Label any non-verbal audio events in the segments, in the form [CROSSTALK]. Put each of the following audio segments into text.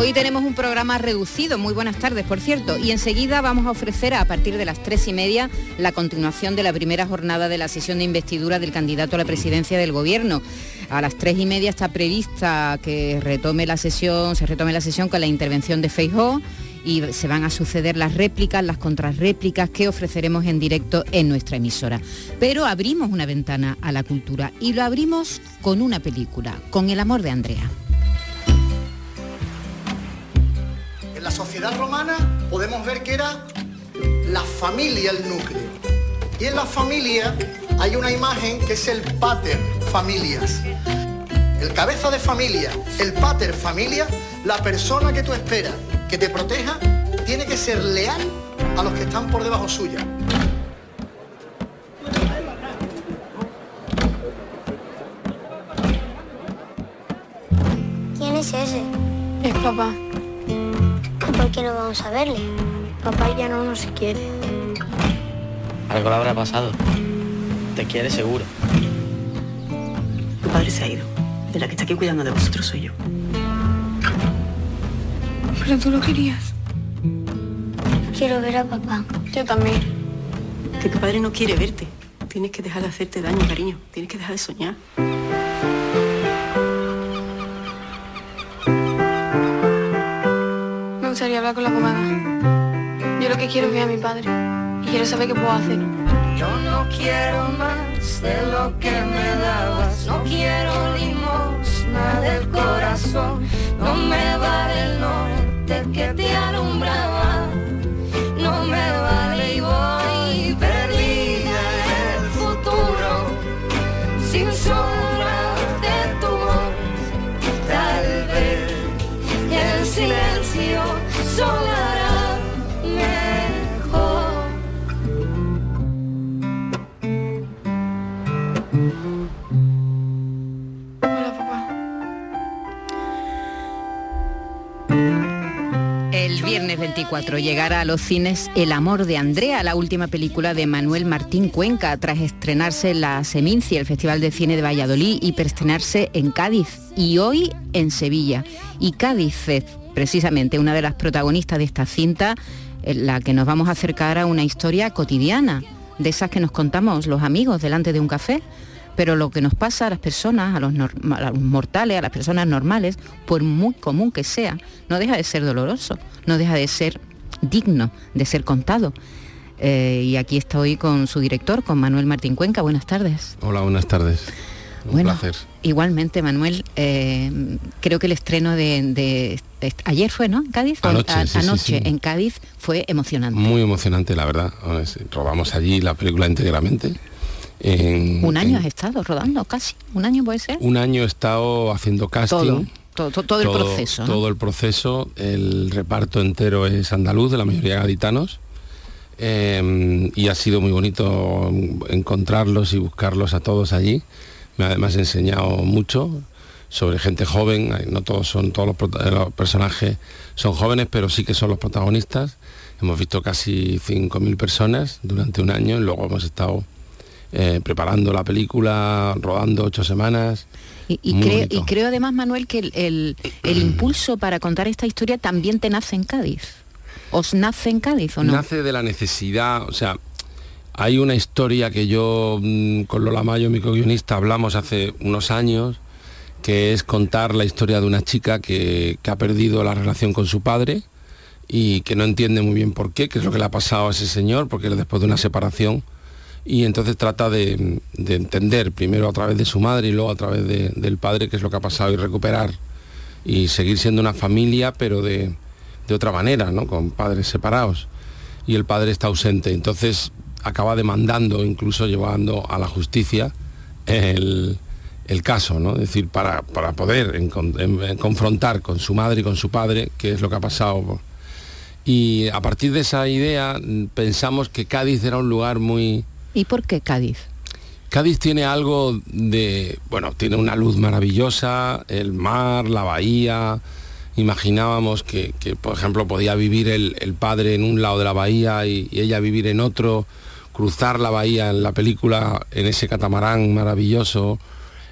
Hoy tenemos un programa reducido, muy buenas tardes por cierto, y enseguida vamos a ofrecer a partir de las tres y media la continuación de la primera jornada de la sesión de investidura del candidato a la presidencia del gobierno. A las tres y media está prevista que retome la sesión, se retome la sesión con la intervención de Feijó y se van a suceder las réplicas, las contrarréplicas que ofreceremos en directo en nuestra emisora. Pero abrimos una ventana a la cultura y lo abrimos con una película, con El amor de Andrea. La sociedad romana podemos ver que era la familia el núcleo. Y en la familia hay una imagen que es el pater familias. El cabeza de familia, el pater familia, la persona que tú esperas que te proteja, tiene que ser leal a los que están por debajo suya. ¿Quién es ese? Es papá. ¿Por qué no vamos a verle? Papá ya no nos quiere. Algo le habrá pasado. Te quiere seguro. Tu padre se ha ido. De la que está aquí cuidando de vosotros soy yo. Pero tú lo querías. Quiero ver a papá. Yo también. Que tu padre no quiere verte. Tienes que dejar de hacerte daño, cariño. Tienes que dejar de soñar. Con la abogada. Yo lo que quiero es ver a mi padre. Y quiero saber qué puedo hacer. Yo no quiero más de lo que me dabas, no quiero limosna del corazón, no me vale el norte que te alumbraba, no me vale y voy perdida el futuro, sin sombra de tu voz, tal vez el silencio 漂亮2024 llegará a los cines El amor de Andrea, la última película de Manuel Martín Cuenca, tras estrenarse en la Seminci, el Festival de Cine de Valladolid, y perstrenarse en Cádiz y hoy en Sevilla. Y Cádiz es precisamente una de las protagonistas de esta cinta, la que nos vamos a acercar a una historia cotidiana, de esas que nos contamos los amigos delante de un café pero lo que nos pasa a las personas, a los, nor- a los mortales, a las personas normales, por muy común que sea, no deja de ser doloroso, no deja de ser digno de ser contado. Eh, y aquí estoy con su director, con Manuel Martín Cuenca. Buenas tardes. Hola, buenas tardes. Un Bueno, placer. Igualmente, Manuel, eh, creo que el estreno de, de- de- ayer fue, ¿no? En Cádiz. ¿O Anoche, a- sí, anoche sí. en Cádiz fue emocionante. Muy emocionante, la verdad. Es- Rodamos allí la película íntegramente. En- Un año en- has estado rodando, casi. Un año puede ser. un año he estado haciendo casting. Todo, todo, todo, todo el proceso. ¿no? Todo el proceso. El reparto entero es andaluz, de la mayoría gaditanos. Eh, y ha sido muy bonito encontrarlos y buscarlos a todos allí. Me ha además enseñado mucho sobre gente joven. No todos son, todos los, prota- los personajes son jóvenes, pero sí que son los protagonistas. Hemos visto casi 5.000 personas durante un año y luego hemos estado eh, preparando la película, rodando ocho semanas. Y, creo, bonito. y creo además, Manuel, que el, el- el [CLEARS THROAT] impulso para contar esta historia también te nace en Cádiz. ¿Os nace en Cádiz o no? Nace de la necesidad, o sea, hay una historia que yo mm, con Lola Mayo, mi co-guionista, hablamos hace unos años, que es contar la historia de una chica que, que ha perdido la relación con su padre y que no entiende muy bien por qué, qué es lo que le ha pasado a ese señor, porque después de una separación, y entonces trata de, de entender primero a través de su madre y luego a través de- del padre qué es lo que ha pasado y recuperar y seguir siendo una familia, pero de, de otra manera, ¿no? Con padres separados. Y el padre está ausente. Entonces acaba demandando, incluso llevando a la justicia, el, el caso, ¿no? Es decir, para, para poder en confrontar con su madre y con su padre, qué es lo que ha pasado. Y a partir de esa idea mm, pensamos que Cádiz era un lugar muy, ¿Y por qué Cádiz? Cádiz tiene algo de, bueno, tiene una luz maravillosa, el mar, la bahía. Imaginábamos que, por ejemplo, podía vivir el, padre en un lado de la bahía y, ella vivir en otro, cruzar la bahía en la película, en ese catamarán maravilloso.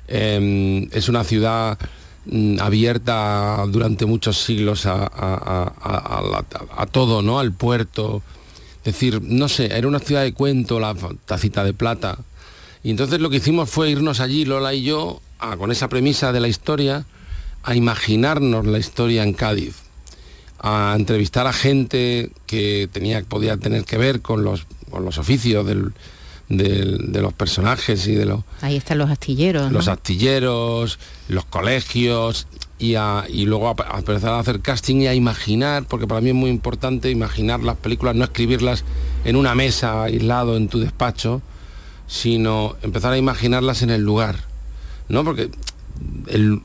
Eh, es una ciudad mm, abierta durante muchos siglos a, a todo, ¿no? Al puerto. Es decir, no sé, era una ciudad de cuento, la tacita de plata. Y entonces lo que hicimos fue irnos allí, Lola y yo, a- con esa premisa de la historia, a imaginarnos la historia en Cádiz, a entrevistar a gente que tenía, podía tener que ver con los, con los oficios del- del- de los personajes y de los, Ahí están los astilleros. ¿no? los astilleros, los colegios y, a- y luego a, a empezar a hacer casting y a imaginar, porque para mí es muy importante imaginar las películas, no escribirlas en una mesa aislado en tu despacho, sino empezar a imaginarlas en el lugar, ¿no? Porque el,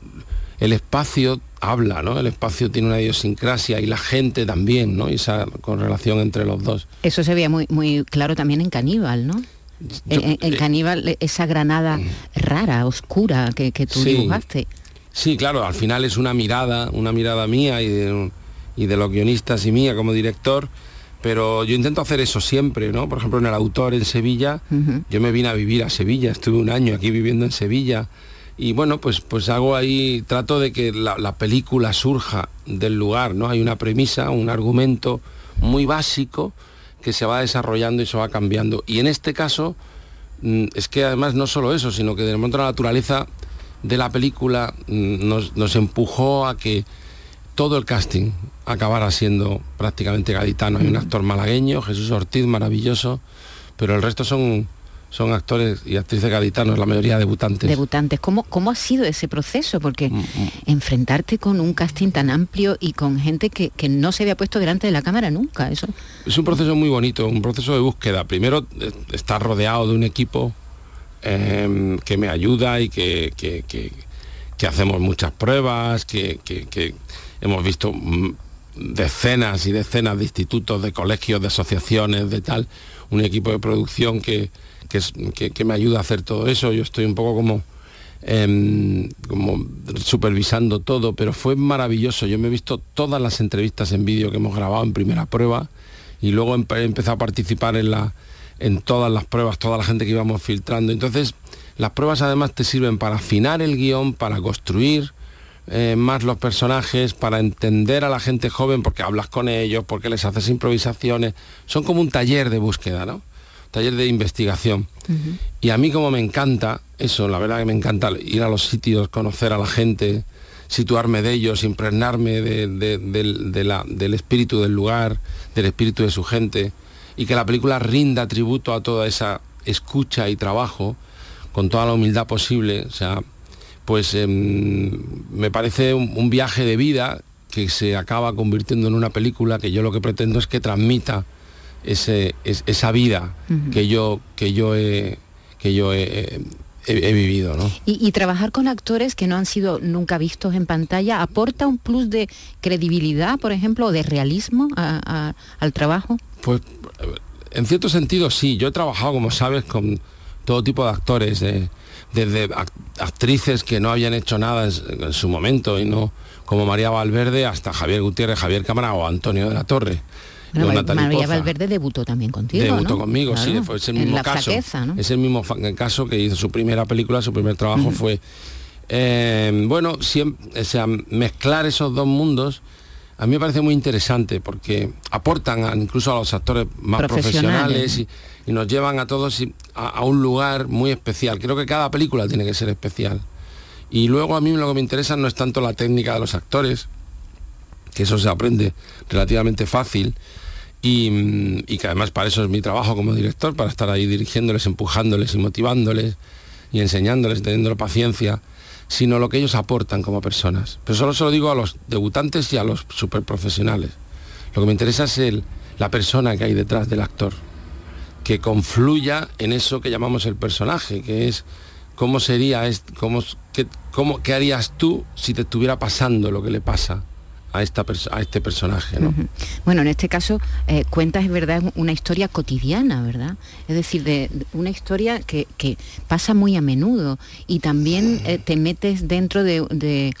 el espacio habla, ¿no? El espacio tiene una idiosincrasia y la gente también, ¿no? Y esa correlación entre los dos. Eso se veía muy, muy claro también en Caníbal, ¿no? Yo- en, en- eh, Caníbal, esa granada rara, oscura que, que tú Sí. dibujaste. Sí, claro, al final es una mirada, una mirada mía y de, y de los guionistas y mía como director, pero yo intento hacer eso siempre, ¿no? Por ejemplo, en el autor en Sevilla, yo me vine a vivir a Sevilla, estuve un año aquí viviendo en Sevilla y bueno, pues, pues hago ahí, trato de que la, la película surja del lugar, ¿no? Hay una premisa, un argumento muy básico que se va desarrollando y se va cambiando. Y en este caso, mm, es que además no solo eso, sino que de momento la naturaleza de la película mm, nos, nos empujó a que todo el casting acabara siendo prácticamente gaditano. Hay un actor malagueño, Jesús Ortiz, maravilloso, pero el resto son, son actores y actrices gaditanos, la mayoría debutantes. Debutantes. ¿Cómo, ¿Cómo ha sido ese proceso? Porque Mm, enfrentarte con un casting tan amplio y con gente que, que no se había puesto delante de la cámara nunca, eso. Es un proceso muy bonito, un proceso de búsqueda. Primero, eh, estar rodeado de un equipo eh, que me ayuda y que, que- hacemos muchas pruebas, que, hemos visto mm, decenas y decenas de institutos, de colegios, de asociaciones, de tal, un equipo de producción que, que me ayuda a hacer todo eso. Yo estoy un poco como em, como supervisando todo, pero fue maravilloso. Yo me he visto todas las entrevistas en vídeo que hemos grabado en primera prueba y luego empe- empezado a participar en, la, en todas las pruebas, toda la gente que íbamos filtrando. Entonces, las pruebas además te sirven para afinar el guion, para construir eh, más los personajes, para entender a la gente joven, porque hablas con ellos, porque les haces improvisaciones. Son como un taller de búsqueda, ¿no? Taller de investigación. Y a mí como me encanta eso, la verdad que me encanta ir a los sitios, conocer a la gente, situarme de ellos, impregnarme de- de- la- del espíritu del lugar, del espíritu de su gente, y que la película rinda tributo a toda esa escucha y trabajo con toda la humildad posible. O sea, pues em, me parece un, un viaje de vida que se acaba convirtiendo en una película que yo lo que pretendo es que transmita ese, es- esa vida que yo, que yo he, que yo he, he- he vivido, ¿no? Y, y trabajar con actores que no han sido nunca vistos en pantalla aporta un plus de credibilidad, por ejemplo, o de realismo a- a- al trabajo. Pues en cierto sentido sí, yo he trabajado, como sabes, con todo tipo de actores, de- desde ac- actrices que no habían hecho nada en su momento y no, como María Valverde, hasta Javier Gutiérrez, Javier Cámara o Antonio de la Torre. Bueno, María Poza. Valverde debutó también contigo, Debutó ¿no? conmigo, sí, Claro, fue es el en mismo la caso. flaqueza, ¿no? Es el mismo caso que hizo su primera película, su primer trabajo fue. eh, bueno, siem- o sea, mezclar esos dos mundos a mí me parece muy interesante porque aportan a- incluso a los actores más Profesionales. profesionales y, y nos llevan a todos y- a, a un lugar muy especial. Creo que cada película tiene que ser especial. Y luego a mí lo que me interesa no es tanto la técnica de los actores, que eso se aprende relativamente fácil y, y que además para eso es mi trabajo como director, para estar ahí dirigiéndoles, empujándoles y motivándoles y enseñándoles, teniendo paciencia, sino lo que ellos aportan como personas. Pero solo se lo digo a los debutantes y a los superprofesionales. Lo que me interesa es el, la persona que hay detrás del actor, que confluya en eso que llamamos el personaje, que es cómo sería, cómo, qué, cómo- qué harías tú si te estuviera pasando lo que le pasa a, esta a este personaje, ¿no? Bueno, en este caso eh, cuentas, es verdad, una historia cotidiana, ¿verdad? Es decir, de, de una historia que, que pasa muy a menudo y también eh, te metes dentro de, de-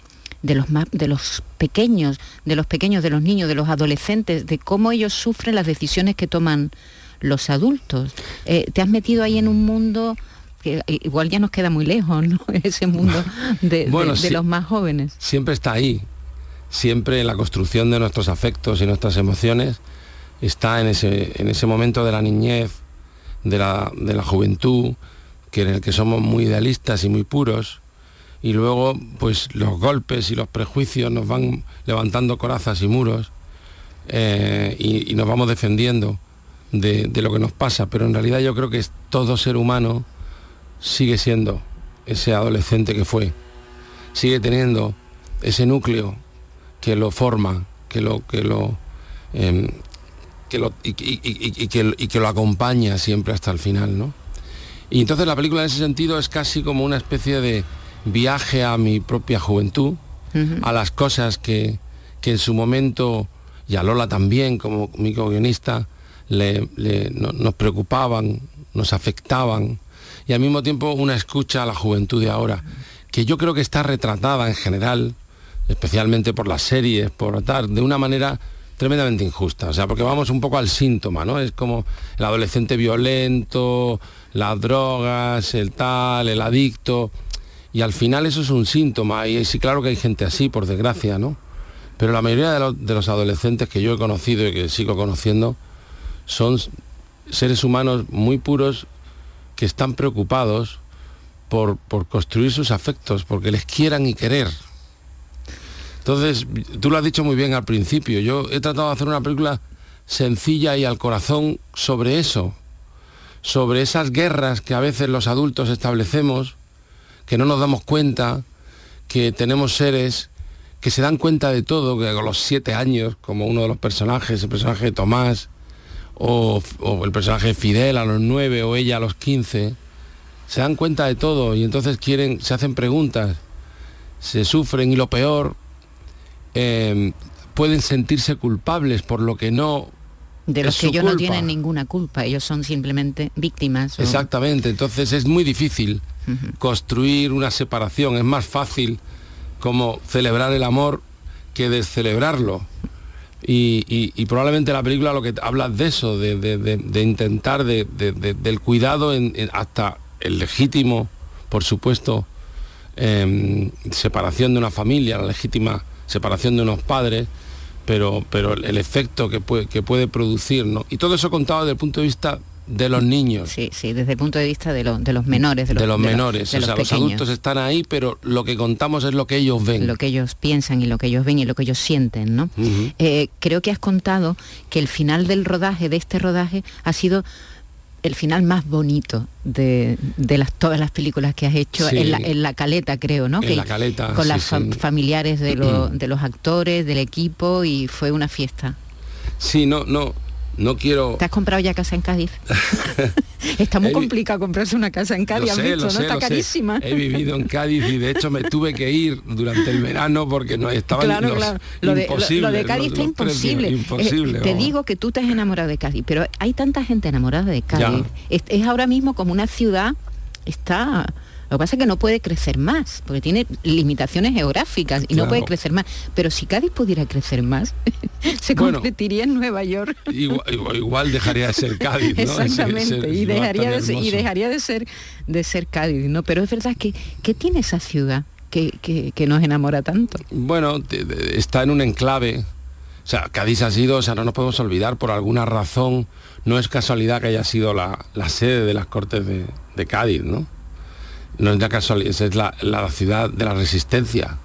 de los más, de los pequeños, de los pequeños, de los niños, de los adolescentes, de cómo ellos sufren las decisiones que toman los adultos. Eh, te has metido ahí en un mundo que eh, igual ya nos queda muy lejos, ¿no? [LAUGHS] Ese mundo [LAUGHS] de, Bueno, los más jóvenes. siempre está ahí, siempre la construcción de nuestros afectos y nuestras emociones, está en ese, en ese momento de la niñez, de la, de la juventud, que en el que somos muy idealistas y muy puros, y luego pues los golpes y los prejuicios nos van levantando corazas y muros, eh, y, nos vamos defendiendo de, de lo que nos pasa, pero en realidad yo creo que todo ser humano sigue siendo ese adolescente que fue, sigue teniendo ese núcleo que lo forma, que lo, que lo, em, que lo y, y- y- y que, y que lo acompaña siempre hasta el final, ¿no? Y entonces la película en ese sentido es casi como una especie de viaje a mi propia juventud, a las cosas que, que en su momento, y a Lola también como mi guionista, le, le- no- nos preocupaban, nos afectaban, y al mismo tiempo una escucha a la juventud de ahora, que yo creo que está retratada en general, especialmente por las series, por tal, de una manera tremendamente injusta, o sea, porque vamos un poco al síntoma, ¿no? Es como el adolescente violento, las drogas, el tal, el adicto, y al final eso es un síntoma, y sí, claro que hay gente así, por desgracia, ¿no? Pero la mayoría de los, de los adolescentes que yo he conocido y que sigo conociendo son seres humanos muy puros que están preocupados por, por construir sus afectos, porque les quieran y querer. Entonces, tú lo has dicho muy bien al principio, yo he tratado de hacer una película sencilla y al corazón sobre eso, sobre esas guerras que a veces los adultos establecemos, que no nos damos cuenta, que tenemos seres que se dan cuenta de todo, que a los siete años, como uno de los personajes, el personaje de Tomás, o, o el personaje de Fidel a los nueve, o ella a los quince, se dan cuenta de todo y entonces quieren, se hacen preguntas, se sufren y lo peor, eh, pueden sentirse culpables por lo que no De los es que ellos no tienen ninguna culpa, ellos son simplemente víctimas. o- Exactamente, entonces es muy difícil construir una separación, es más fácil como celebrar el amor que descelebrarlo. Y, y- y probablemente la película lo que habla de eso, de, de- de- de intentar de- de- de- del cuidado en- en- hasta el legítimo, por supuesto, em, separación de una familia, la legítima separación de unos padres, pero, pero el efecto que puede, que puede producir, ¿no? Y todo eso contado desde el punto de vista de los niños. Sí, sí, desde el punto de vista de, lo- de los menores. De los, de los de menores, de o sea, los adultos están ahí, pero lo que contamos es lo que ellos ven. lo que ellos piensan y lo que ellos ven y lo que ellos sienten, ¿no? Eh, creo que has contado que el final del rodaje, de este rodaje, ha sido el final más bonito de, de las, todas las películas que has hecho Sí. en, la, en la caleta, creo, ¿no? En Que- la caleta, Con sí, las fam- sí. familiares de, lo- de los actores, del equipo y fue una fiesta. Sí, no, no, no quiero. ¿Te has comprado ya casa en Cádiz? [LAUGHS] Está muy complicado comprarse una casa en Cádiz, sé, visto, ¿no? sé, Está sé. carísima. He vivido en Cádiz y de hecho me tuve que ir durante el verano porque no estaban Claro, los claro. Lo de, lo- imposibles, lo de Cádiz los- está los precios, imposible. Eh, imposible, te digo que tú te has enamorado de Cádiz, pero hay tanta gente enamorada de Cádiz. Es ahora mismo como una ciudad, está... Lo que pasa es que no puede crecer más, porque tiene limitaciones geográficas y no puede crecer más. Pero si Cádiz pudiera crecer más, [LAUGHS] se Bueno. convertiría en Nueva York. Igual, dejaría de ser Cádiz, ¿no? Exactamente, ese y dejaría, de ser, y dejaría de ser de ser Cádiz, ¿no? Pero es verdad que, que tiene esa ciudad que, que- que nos enamora tanto. Bueno, te- te- está en un enclave. O sea, Cádiz ha sido, o sea, no nos podemos olvidar, por alguna razón, no es casualidad que haya sido la, la sede de las Cortes de, de Cádiz, ¿no? No es la casualidad, es la, la ciudad de la resistencia.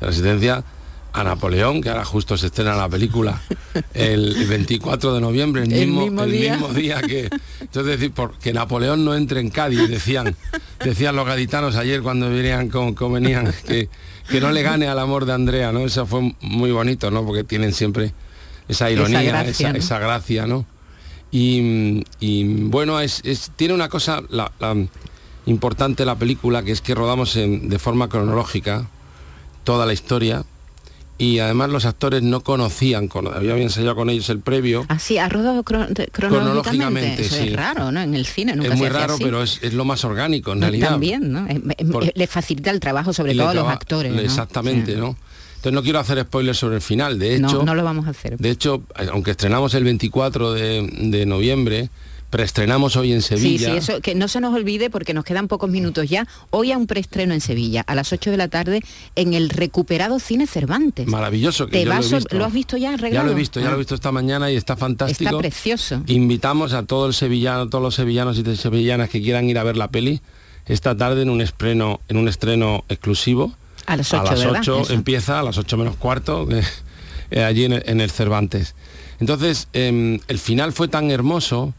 La resistencia a Napoleón, que ahora justo se estrena la película [LAUGHS] el 24 de noviembre, el El mismo, el día. mismo día que. Entonces decir, porque Napoleón no entre en Cádiz, decían, decían los gaditanos ayer cuando venían con, con venían, que, que no le gane al amor de Andrea, ¿no? Eso fue muy bonito, ¿no? Porque tienen siempre esa ironía, esa gracia, esa, ¿no? gracia, ¿no? Y, y, bueno, es, es- tiene una cosa, la- la- importante la película, que es que rodamos en- de forma cronológica toda la historia y además los actores no conocían, con- había ensayado con ellos el previo. Así, ha rodado cronológicamente. Eso sí. es raro, ¿no? En el cine nunca es muy se hace raro, así. pero es, es lo más orgánico en No, realidad. También, ¿no? Por- le facilita el trabajo, sobre todo a los actores. ¿no? Exactamente, Sí. ¿no? Entonces no quiero hacer spoilers sobre el final. De No, hecho, no lo vamos a hacer. de hecho, aunque estrenamos el 24 de, de noviembre, preestrenamos hoy en Sí, Sevilla. sí, eso que no se nos olvide porque nos quedan pocos minutos ya. Hoy a un preestreno en Sevilla, a las 8 de la tarde, en el recuperado Cine Cervantes. Maravilloso, que Te yo vas lo, he a- visto. ¿Lo has visto ya Ya arreglado? lo he visto, ya Ah, lo he visto esta mañana y está fantástico. Está precioso. Invitamos a todo el sevillano, todos los sevillanos y sevillanas que quieran ir a ver la peli esta tarde en un estreno, en un estreno exclusivo. A las a 8, las ¿verdad? 8 Eso. empieza, a las 8 menos cuarto, [LAUGHS] eh, allí en el, en el Cervantes. Entonces, em, el final fue tan hermoso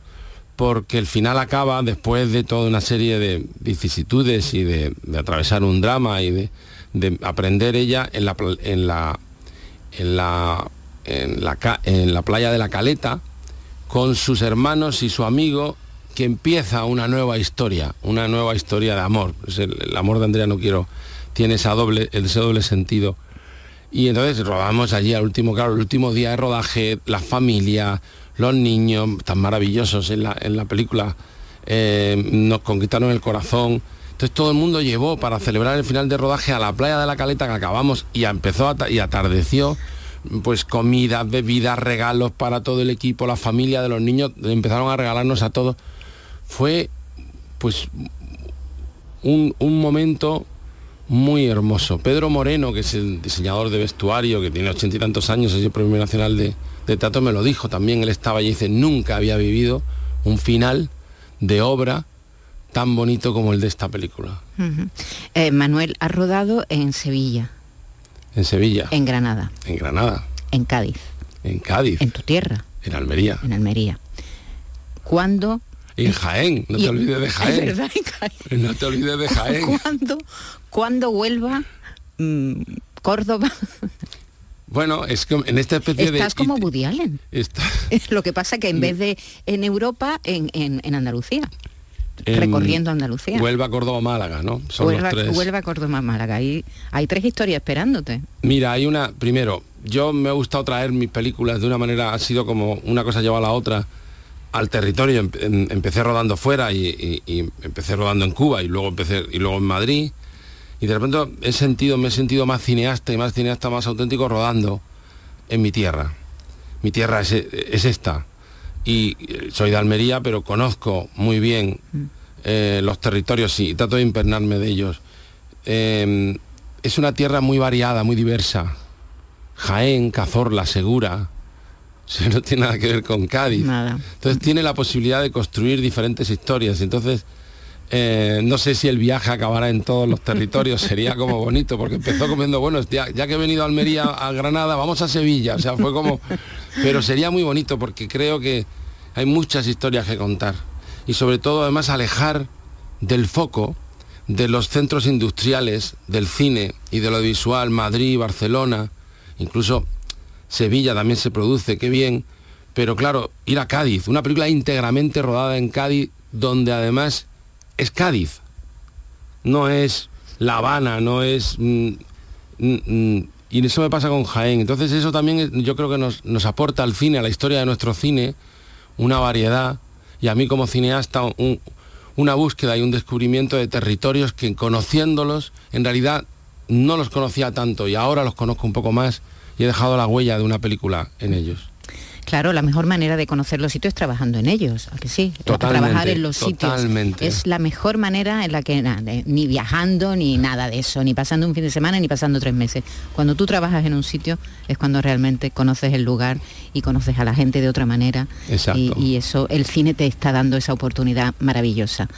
porque el final acaba después de toda una serie de vicisitudes y de, atravesar un drama y de, de aprender ella en la, en la, en la, en la, playa de la Caleta con sus hermanos y su amigo que empieza una nueva historia, una nueva historia de amor. El amor de Andrea no quiero, tiene esa doble, ese doble sentido. Y entonces rodamos allí al último, claro, el último día de rodaje, la familia, los niños, tan maravillosos en la, en la película, eh, nos conquistaron el corazón. Entonces todo el mundo llevó para celebrar el final de rodaje a la playa de la Caleta que acabamos y empezó a y atardeció pues comidas, bebidas, regalos para todo el equipo, la familia de los niños empezaron a regalarnos a todos. Fue pues un, un momento muy hermoso. Pedro Moreno, que es el diseñador de vestuario, que tiene ochenta y tantos años, es el Premio Nacional de, de Teatro, me lo dijo también, él estaba allí y dice, nunca había vivido un final de obra tan bonito como el de esta película. Eh, Manuel ha rodado en Sevilla, en Sevilla, en Granada, en Granada, en Cádiz, en Cádiz, en tu tierra, en Almería, en Almería. ¿Cuándo? Y en Jaén, no y- te olvides de Es Jaén, verdad, en Jaén. no te olvides de Jaén. ¿Cuándo, cuándo Huelva, mm, Córdoba? Bueno, es que en esta especie de... Estás como Woody Allen. Está- [LAUGHS] Lo que pasa que en vez [LAUGHS] de en Europa, en, en- en Andalucía, en recorriendo Andalucía. Huelva, Córdoba, Málaga, ¿no? Son Huelva, los tres. Huelva, Córdoba, Málaga. Ahí hay tres historias esperándote. Mira, hay una, primero, yo me ha gustado traer mis películas de una manera, ha sido como una cosa lleva a la otra al territorio. Em- em- empecé rodando fuera y, y- y empecé rodando en Cuba y luego empecé y luego en Madrid. Y de repente he sentido, me he sentido más cineasta y más cineasta, más auténtico rodando en mi tierra. Mi tierra es, es esta. Y eh, soy de Almería, pero conozco muy bien eh, los territorios y trato de impernarme de ellos. Eh, es una tierra muy variada, muy diversa. Jaén, Cazorla, Segura. No tiene nada que ver con Cádiz. Nada. Entonces tiene la posibilidad de construir diferentes historias. Entonces, eh, no sé si el viaje acabará en todos los territorios, [LAUGHS] sería como bonito, porque empezó comiendo, bueno, ya, ya que he venido a Almería, a Granada, vamos a Sevilla. O sea, fue como... Pero sería muy bonito porque creo que hay muchas historias que contar. Y sobre todo, además, alejar del foco de los centros industriales, del cine y de lo visual, Madrid, Barcelona, incluso Sevilla también se produce, qué bien. Pero claro, ir a Cádiz, una película íntegramente rodada en Cádiz, donde además es Cádiz. No es La Habana, no es... mm, mm, mm, y eso me pasa con Jaén. Entonces eso también yo creo que nos, aporta al cine, a la historia de nuestro cine, una variedad. Y a mí como cineasta un- una búsqueda y un descubrimiento de territorios que conociéndolos, en realidad no los conocía tanto y ahora los conozco un poco más y he dejado la huella de una película en ellos. Claro, la mejor manera de conocer los sitios es trabajando en ellos, ¿a que sí? Totalmente, Trabajar en los sitios. Es la mejor manera en la que na- de- ni viajando ni nada de eso, ni pasando un fin de semana ni pasando tres meses. Cuando tú trabajas en un sitio es cuando realmente conoces el lugar y conoces a la gente de otra manera. Exacto. Y, y eso, el cine te está dando esa oportunidad maravillosa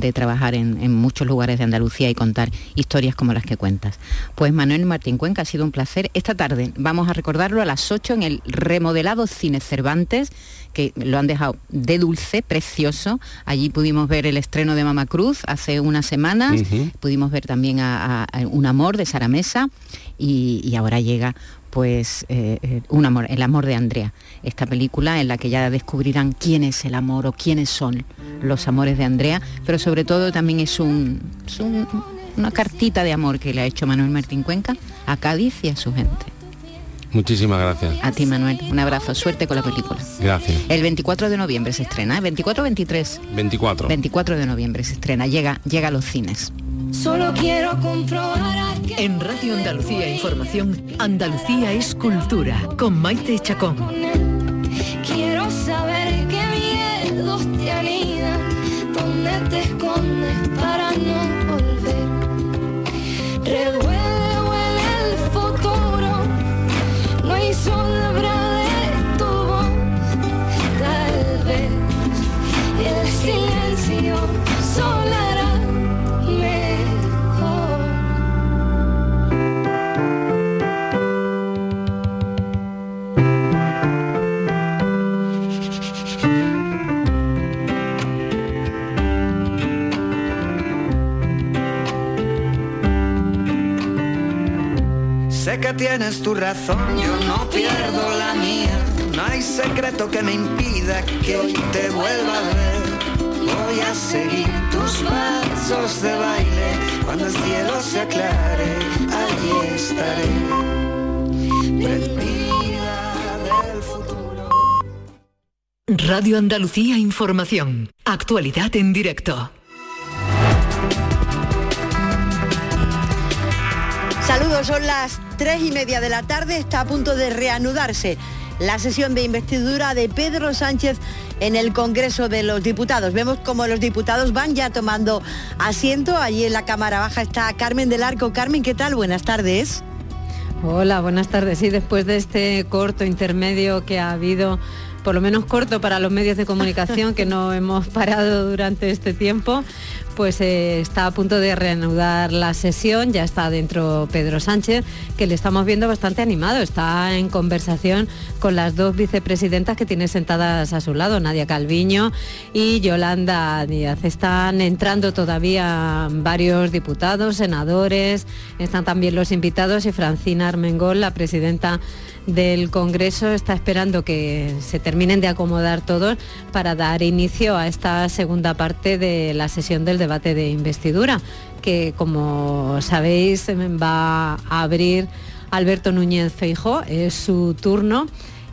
de trabajar en, en muchos lugares de Andalucía y contar historias como las que cuentas. Pues Manuel Martín Cuenca, ha sido un placer. Esta tarde vamos a recordarlo a las 8 en el remodelado los cines Cervantes, que lo han dejado de dulce, precioso. Allí pudimos ver el estreno de Mama Cruz hace unas semanas, pudimos ver también a, Un Amor de Sara Mesa. Y, ahora llega pues eh, eh, un amor, el amor de Andrea, esta película en la que ya descubrirán quién es el amor o quiénes son los amores de Andrea, pero sobre todo también es, un, una cartita de amor que le ha hecho Manuel Martín Cuenca a Cádiz y a su gente. Muchísimas gracias. A ti, Manuel. Un abrazo. Suerte con la película. Gracias. El 24 de noviembre se estrena. ¿eh? ¿24 o 23? 24. 24 de noviembre se estrena. Llega, llega a los cines. Solo quiero comprobar En Radio Andalucía Información, Andalucía es cultura. Con Maite Chacón. Quiero saber qué miedos te anidan, dónde te so que tienes tu razón, yo no pierdo la mía. No hay secreto que me impida que hoy te vuelva a ver. Voy a seguir tus pasos de baile. Cuando el cielo se aclare, allí estaré. del futuro. Radio Andalucía Información. Actualidad en directo. Saludos, son las tres y media de la tarde, está a punto de reanudarse la sesión de investidura de Pedro Sánchez en el Congreso de los Diputados. Vemos como los diputados van ya tomando asiento. Allí en la Cámara Baja está Carmen del Arco. Carmen, ¿qué tal? Buenas tardes. Hola, buenas tardes. Sí, después de este corto intermedio que ha habido por lo menos corto para los medios de comunicación que no [LAUGHS] hemos parado durante este tiempo, pues eh, está a punto de reanudar la sesión, ya está dentro Pedro Sánchez, que le estamos viendo bastante animado, está en conversación con las dos vicepresidentas que tiene sentadas a su lado, Nadia Calviño y Yolanda Díaz. Están entrando todavía varios diputados, senadores, están también los invitados y Francina Armengol, la presidenta del Congreso está esperando que se terminen de acomodar todos para dar inicio a esta segunda parte de la sesión del debate de investidura, que como sabéis va a abrir Alberto Núñez Feijó, es su turno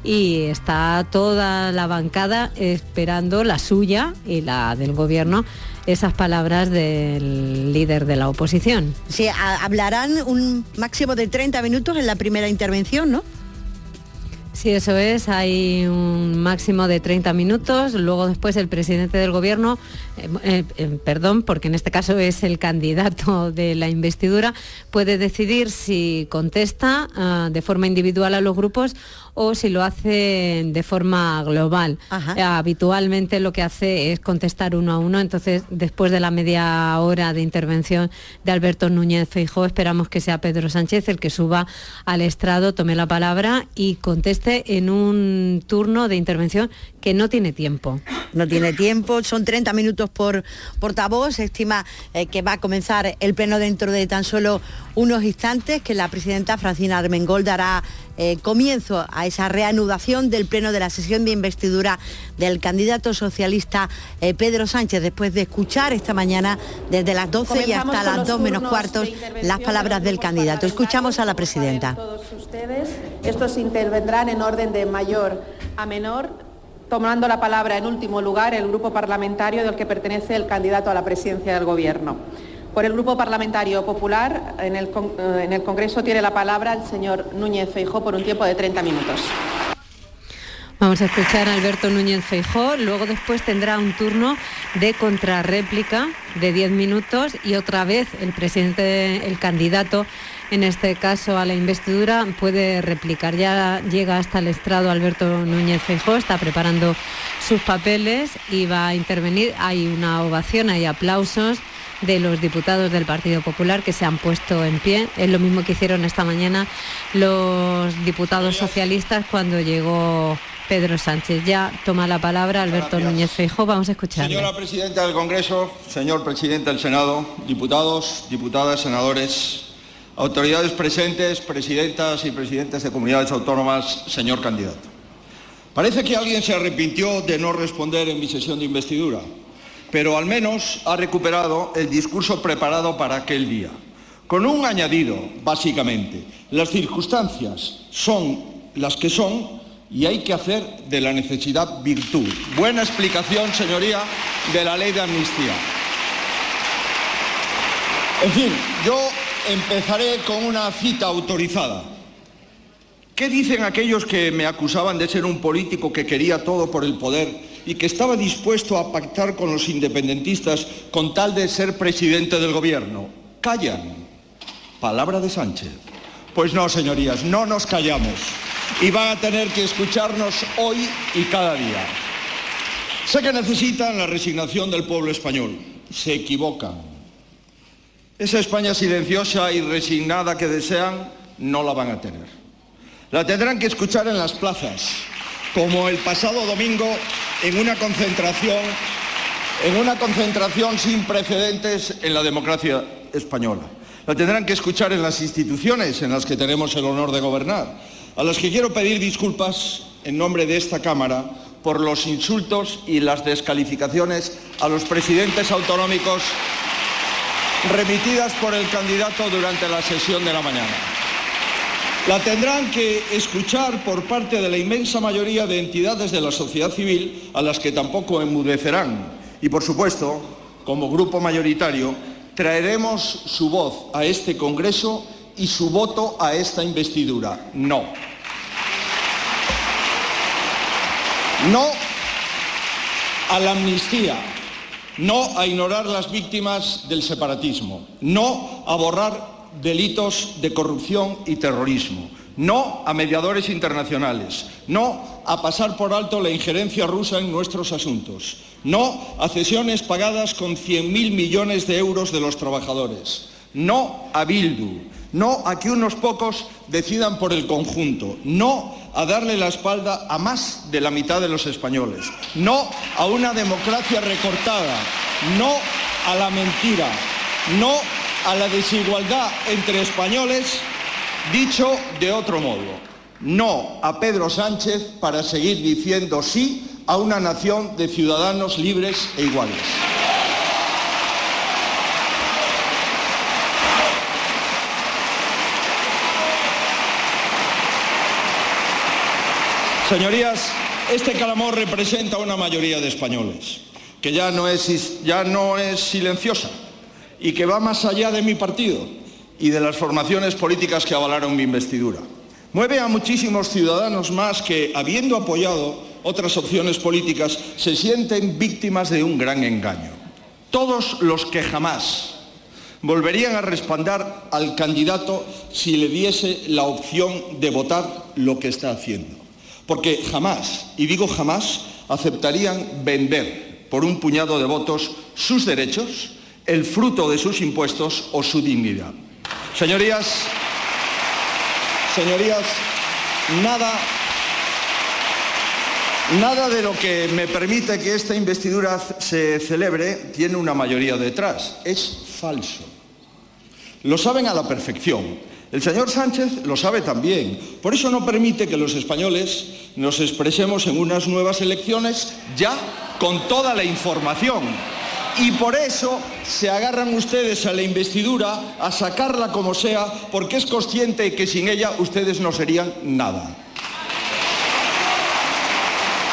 y está toda la bancada esperando la suya y la del gobierno esas palabras del líder de la oposición. Sí, hablarán un máximo de 30 minutos en la primera intervención, ¿no? Sí, eso es. Hay un máximo de 30 minutos. Luego después el presidente del gobierno, eh, eh, eh, perdón, porque en este caso es el candidato de la investidura, puede decidir si contesta ah, de forma individual a los grupos o si lo hace de forma global. habitualmente lo que hace es contestar uno a uno, entonces después de la media hora de intervención de Alberto Núñez Feijó, esperamos que sea Pedro Sánchez el que suba al estrado, tome la palabra y conteste en un turno de intervención que no tiene tiempo. No tiene tiempo, son 30 minutos por portavoz, se estima eh, que va a comenzar el pleno dentro de tan solo unos instantes, que la presidenta Francina Armengol dará eh, comienzo a esa reanudación del pleno de la sesión de investidura del candidato socialista eh, Pedro Sánchez, después de escuchar esta mañana desde las 12 y hasta las 2 menos cuartos las palabras del candidato. Escuchamos a la presidenta. Todos ustedes, estos intervendrán en orden de mayor a menor tomando la palabra en último lugar el grupo parlamentario del que pertenece el candidato a la presidencia del Gobierno. Por el Grupo Parlamentario Popular, en el, eh, en el Congreso tiene la palabra el señor Núñez Feijó por un tiempo de 30 minutos. Vamos a escuchar a Alberto Núñez Feijó, luego después tendrá un turno de contrarréplica de 10 minutos y otra vez el presidente, el candidato, en este caso a la investidura, puede replicar. Ya llega hasta el estrado Alberto Núñez Feijó, está preparando sus papeles y va a intervenir. Hay una ovación, hay aplausos de los diputados del Partido Popular que se han puesto en pie. Es lo mismo que hicieron esta mañana los diputados socialistas cuando llegó Pedro Sánchez. Ya toma la palabra Alberto Núñez Feijóo. Vamos a escucharle. Señora Presidenta del Congreso, señor Presidente del Senado, diputados, diputadas, senadores, autoridades presentes, presidentas y presidentes de comunidades autónomas, señor candidato. Parece que alguien se arrepintió de no responder en mi sesión de investidura, pero al menos ha recuperado el discurso preparado para aquel día, con un añadido, básicamente. Las circunstancias son las que son y hay que hacer de la necesidad virtud. Buena explicación, señoría, de la ley de amnistía. En fin, yo empezaré con una cita autorizada. ¿Qué dicen aquellos que me acusaban de ser un político que quería todo por el poder y que estaba dispuesto a pactar con los independentistas con tal de ser presidente del gobierno? Callan. Palabra de Sánchez. Pues no, señorías, no nos callamos y van a tener que escucharnos hoy y cada día. Sé que necesitan la resignación del pueblo español. Se equivocan. Esa España silenciosa y resignada que desean no la van a tener. La tendrán que escuchar en las plazas, como el pasado domingo en una concentración en una concentración sin precedentes en la democracia española. La tendrán que escuchar en las instituciones en las que tenemos el honor de gobernar a las que quiero pedir disculpas en nombre de esta Cámara por los insultos y las descalificaciones a los presidentes autonómicos remitidas por el candidato durante la sesión de la mañana. La tendrán que escuchar por parte de la inmensa mayoría de entidades de la sociedad civil a las que tampoco enmudecerán. Y por supuesto, como grupo mayoritario, traeremos su voz a este Congreso y su voto a esta investidura. No. No a la amnistía, no a ignorar las víctimas del separatismo, no a borrar delitos de corrupción y terrorismo, no a mediadores internacionales, no a pasar por alto la injerencia rusa en nuestros asuntos, no a cesiones pagadas con 100.000 millones de euros de los trabajadores, no a Bildu, no a que unos pocos decidan por el conjunto, no a darle la espalda a más de la mitad de los españoles, no a una democracia recortada, no a la mentira, no a la desigualdad entre españoles, dicho de otro modo, no a Pedro Sánchez para seguir diciendo sí a una nación de ciudadanos libres e iguales. Señorías, este calamor representa una mayoría de españoles, que ya no, es, ya no es silenciosa y que va más allá de mi partido y de las formaciones políticas que avalaron mi investidura. Mueve a muchísimos ciudadanos más que, habiendo apoyado otras opciones políticas, se sienten víctimas de un gran engaño. Todos los que jamás volverían a respaldar al candidato si le diese la opción de votar lo que está haciendo porque jamás, y digo jamás, aceptarían vender por un puñado de votos sus derechos, el fruto de sus impuestos o su dignidad. Señorías, señorías, nada Nada de lo que me permite que esta investidura se celebre tiene una mayoría detrás. Es falso. Lo saben a la perfección. El señor Sánchez lo sabe también. Por eso no permite que los españoles nos expresemos en unas nuevas elecciones ya con toda la información. Y por eso se agarran ustedes a la investidura, a sacarla como sea, porque es consciente que sin ella ustedes no serían nada.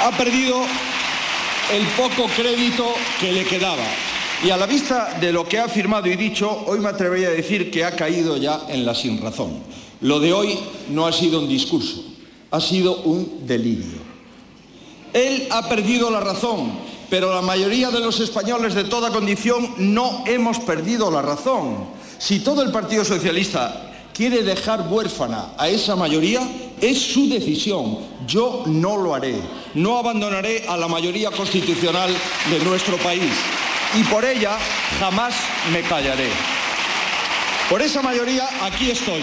Ha perdido el poco crédito que le quedaba. Y a la vista de lo que ha afirmado y dicho, hoy me atrevería a decir que ha caído ya en la sinrazón. Lo de hoy no ha sido un discurso, ha sido un delirio. Él ha perdido la razón, pero la mayoría de los españoles de toda condición no hemos perdido la razón. Si todo el Partido Socialista quiere dejar huérfana a esa mayoría, es su decisión. Yo no lo haré. No abandonaré a la mayoría constitucional de nuestro país y por ella jamás me callaré. Por esa mayoría aquí estoy.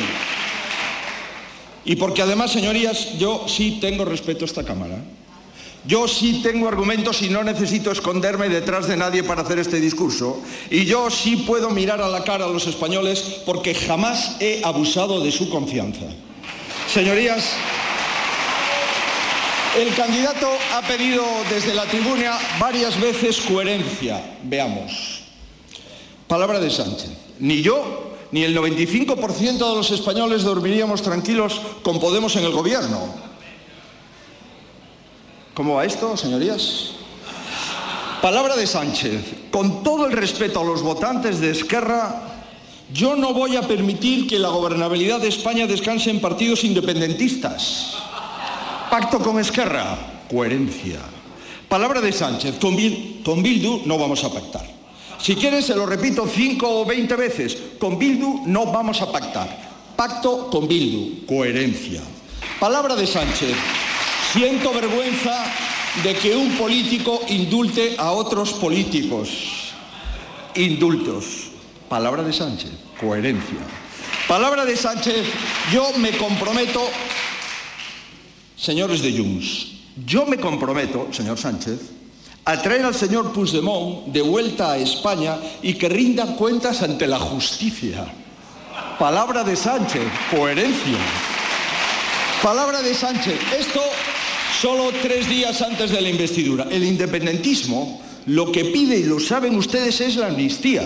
Y porque además, señorías, yo sí tengo respeto a esta Cámara. Yo sí tengo argumentos y no necesito esconderme detrás de nadie para hacer este discurso. Y yo sí puedo mirar a la cara a los españoles porque jamás he abusado de su confianza. Señorías, el candidato ha pedido desde la tribuna varias veces coherencia. Veamos. Palabra de Sánchez. Ni yo ni el 95% de los españoles dormiríamos tranquilos con Podemos en el gobierno. ¿Cómo va esto, señorías? Palabra de Sánchez. Con todo el respeto a los votantes de Esquerra, yo no voy a permitir que la gobernabilidad de España descanse en partidos independentistas. Pacto con Esquerra, coherencia. Palabra de Sánchez, con, Bil- con Bildu no vamos a pactar. Si quieren se lo repito cinco o veinte veces, con Bildu no vamos a pactar. Pacto con Bildu, coherencia. Palabra de Sánchez, siento vergüenza de que un político indulte a otros políticos. Indultos. Palabra de Sánchez, coherencia. Palabra de Sánchez, yo me comprometo, señores de Junts, yo me comprometo, señor Sánchez, a traer al señor Puigdemont de vuelta a España y que rinda cuentas ante la justicia. Palabra de Sánchez, coherencia. Palabra de Sánchez, esto solo tres días antes de la investidura. El independentismo lo que pide, y lo saben ustedes, es la amnistía.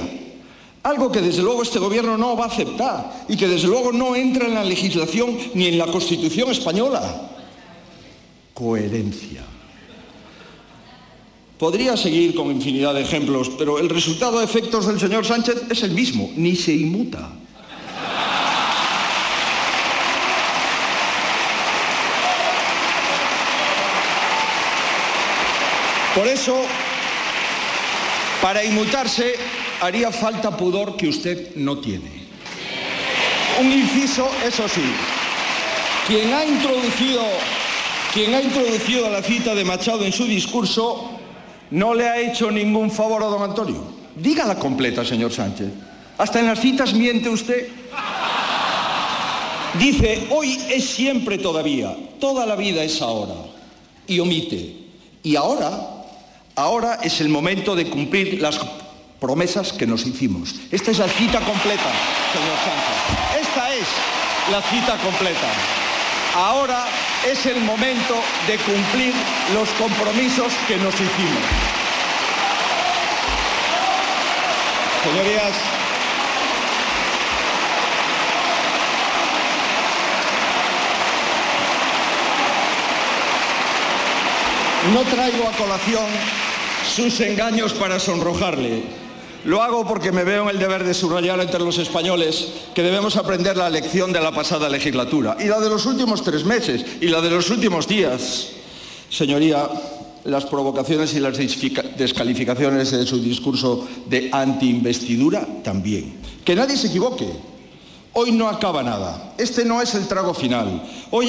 Algo que desde luego este gobierno no va a aceptar y que desde luego no entra en la legislación ni en la Constitución española. Coherencia. Podría seguir con infinidad de ejemplos, pero el resultado de efectos del señor Sánchez es el mismo, ni se inmuta. Por eso, para inmutarse, haría falta pudor que usted no tiene. Un inciso, eso sí, quien ha introducido, quien ha introducido la cita de Machado en su discurso no le ha hecho ningún favor a don Antonio. Dígala completa, señor Sánchez. Hasta en las citas miente usted. Dice, hoy es siempre todavía, toda la vida es ahora. Y omite. Y ahora, ahora es el momento de cumplir las promesas que nos hicimos. Esta es la cita completa, señor Sánchez. Esta es la cita completa. Ahora es el momento de cumplir los compromisos que nos hicimos. Señorías, no traigo a colación sus engaños para sonrojarle. Lo hago porque me veo en el deber de subrayar entre los españoles que debemos aprender la lección de la pasada legislatura y la de los últimos tres meses y la de los últimos días. Señoría, las provocaciones y las descalificaciones de su discurso de antiinvestidura también. Que nadie se equivoque. Hoy no acaba nada. Este no es el trago final. Hoy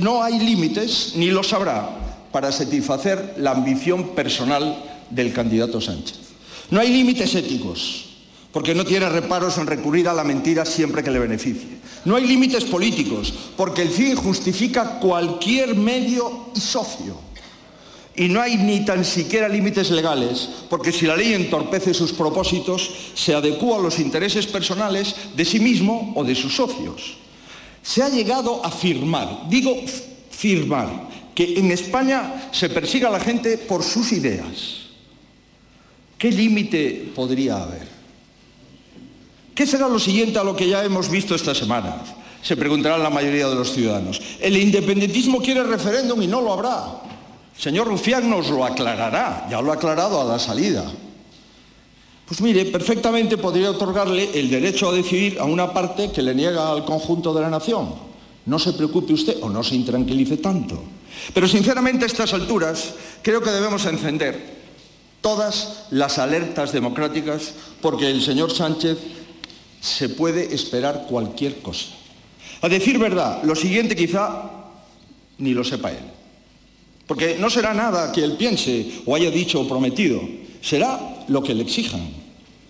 no hay límites, ni los habrá, para satisfacer la ambición personal del candidato Sánchez. No hay límites éticos, porque no tiene reparos en recurrir a la mentira siempre que le beneficie. No hay límites políticos, porque el fin justifica cualquier medio y socio. Y no hay ni tan siquiera límites legales, porque si la ley entorpece sus propósitos, se adecúa a los intereses personales de sí mismo o de sus socios. Se ha llegado a firmar, digo firmar, que en España se persiga a la gente por sus ideas. ¿Qué límite podría haber? ¿Qué será lo siguiente a lo que ya hemos visto estas semanas? Se preguntarán la mayoría de los ciudadanos. El independentismo quiere referéndum y no lo habrá. Señor Rufián nos lo aclarará, ya lo ha aclarado a la salida. Pues mire, perfectamente podría otorgarle el derecho a decidir a una parte que le niega al conjunto de la nación. No se preocupe usted o no se intranquilice tanto. Pero sinceramente a estas alturas creo que debemos encender todas las alertas democráticas porque el señor Sánchez se puede esperar cualquier cosa. A decir verdad, lo siguiente quizá ni lo sepa él. Porque no será nada que él piense o haya dicho o prometido. Será lo que le exijan,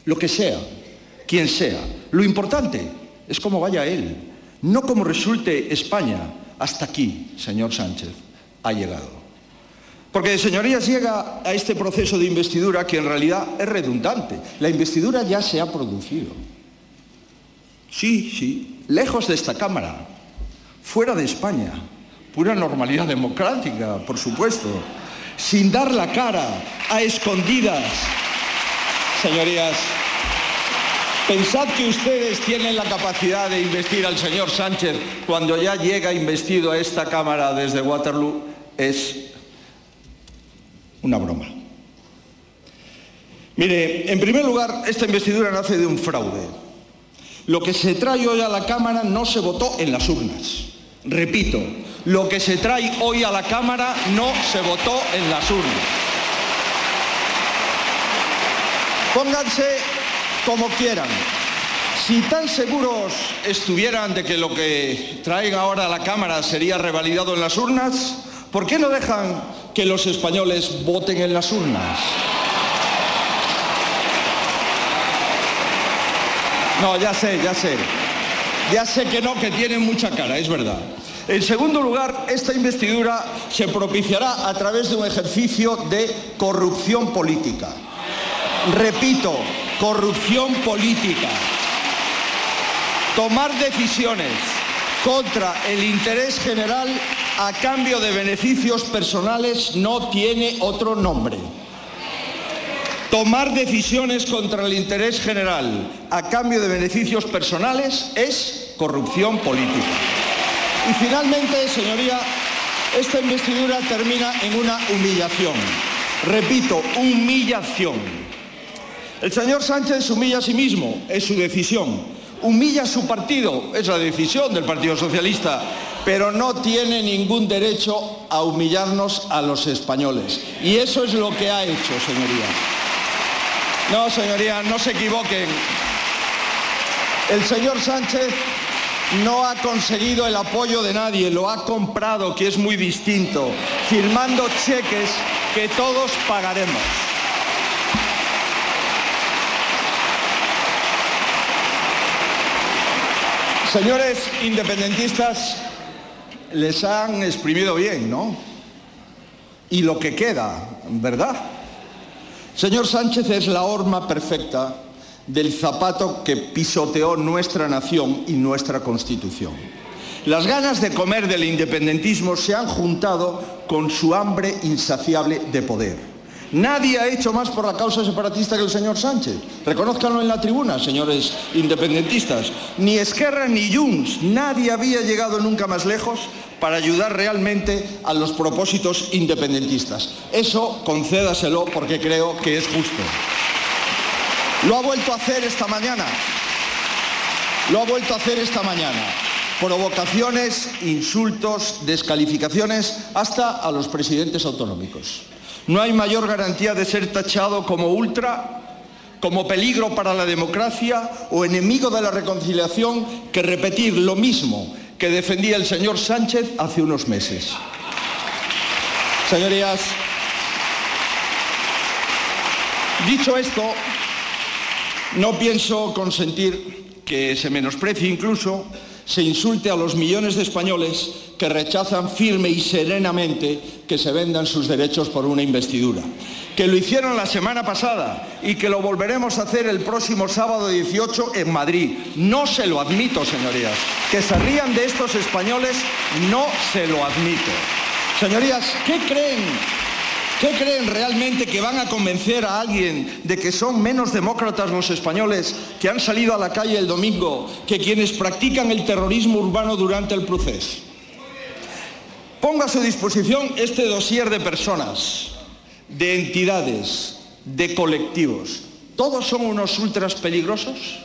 lo que sea, quien sea. Lo importante es cómo vaya él, no cómo resulte España. Hasta aquí, señor Sánchez, ha llegado. Porque, señorías, llega a este proceso de investidura que en realidad es redundante. La investidura ya se ha producido. Sí, sí, lejos de esta Cámara, fuera de España, pura normalidad democrática, por supuesto, sin dar la cara, a escondidas. Señorías, pensad que ustedes tienen la capacidad de investir al señor Sánchez cuando ya llega investido a esta Cámara desde Waterloo, es una broma. Mire, en primer lugar, esta investidura nace de un fraude. Lo que se trae hoy a la Cámara no se votó en las urnas. Repito, lo que se trae hoy a la Cámara no se votó en las urnas. Pónganse como quieran. Si tan seguros estuvieran de que lo que traen ahora a la Cámara sería revalidado en las urnas, ¿por qué no dejan que los españoles voten en las urnas? No, ya sé, ya sé. Ya sé que no, que tienen mucha cara, es verdad. En segundo lugar, esta investidura se propiciará a través de un ejercicio de corrupción política. Repito, corrupción política. Tomar decisiones contra el interés general a cambio de beneficios personales no tiene otro nombre. Tomar decisiones contra el interés general a cambio de beneficios personales es corrupción política. Y finalmente, señoría, esta investidura termina en una humillación. Repito, humillación. El señor Sánchez humilla a sí mismo, es su decisión. Humilla a su partido, es la decisión del Partido Socialista, pero no tiene ningún derecho a humillarnos a los españoles. Y eso es lo que ha hecho, señoría. No, señoría, no se equivoquen. El señor Sánchez no ha conseguido el apoyo de nadie, lo ha comprado, que es muy distinto, firmando cheques que todos pagaremos. Señores independentistas, les han exprimido bien, ¿no? Y lo que queda, ¿verdad? Señor Sánchez es la horma perfecta del zapato que pisoteó nuestra nación y nuestra constitución. Las ganas de comer del independentismo se han juntado con su hambre insaciable de poder. Nadie ha hecho más por la causa separatista que el señor Sánchez. Reconózcanlo en la tribuna, señores independentistas. Ni Esquerra ni Junts, nadie había llegado nunca más lejos para ayudar realmente a los propósitos independentistas. Eso concédaselo porque creo que es justo. Lo ha vuelto a hacer esta mañana. Lo ha vuelto a hacer esta mañana. Provocaciones, insultos, descalificaciones, hasta a los presidentes autonómicos. No hay mayor garantía de ser tachado como ultra, como peligro para la democracia o enemigo de la reconciliación que repetir lo mismo que defendía el señor Sánchez hace unos meses. Señorías, dicho esto, no pienso consentir que se menosprecie incluso, se insulte a los millones de españoles que rechazan firme y serenamente que se vendan sus derechos por una investidura. Que lo hicieron la semana pasada y que lo volveremos a hacer el próximo sábado 18 en Madrid. No se lo admito, señorías. Que se rían de estos españoles, no se lo admito. Señorías, ¿qué creen ¿Qué creen realmente que van a convencer a alguien de que son menos demócratas los españoles que han salido a la calle el domingo que quienes practican el terrorismo urbano durante el proceso? Pongo a su disposición este dossier de personas, de entidades, de colectivos. ¿Todos son unos ultras peligrosos?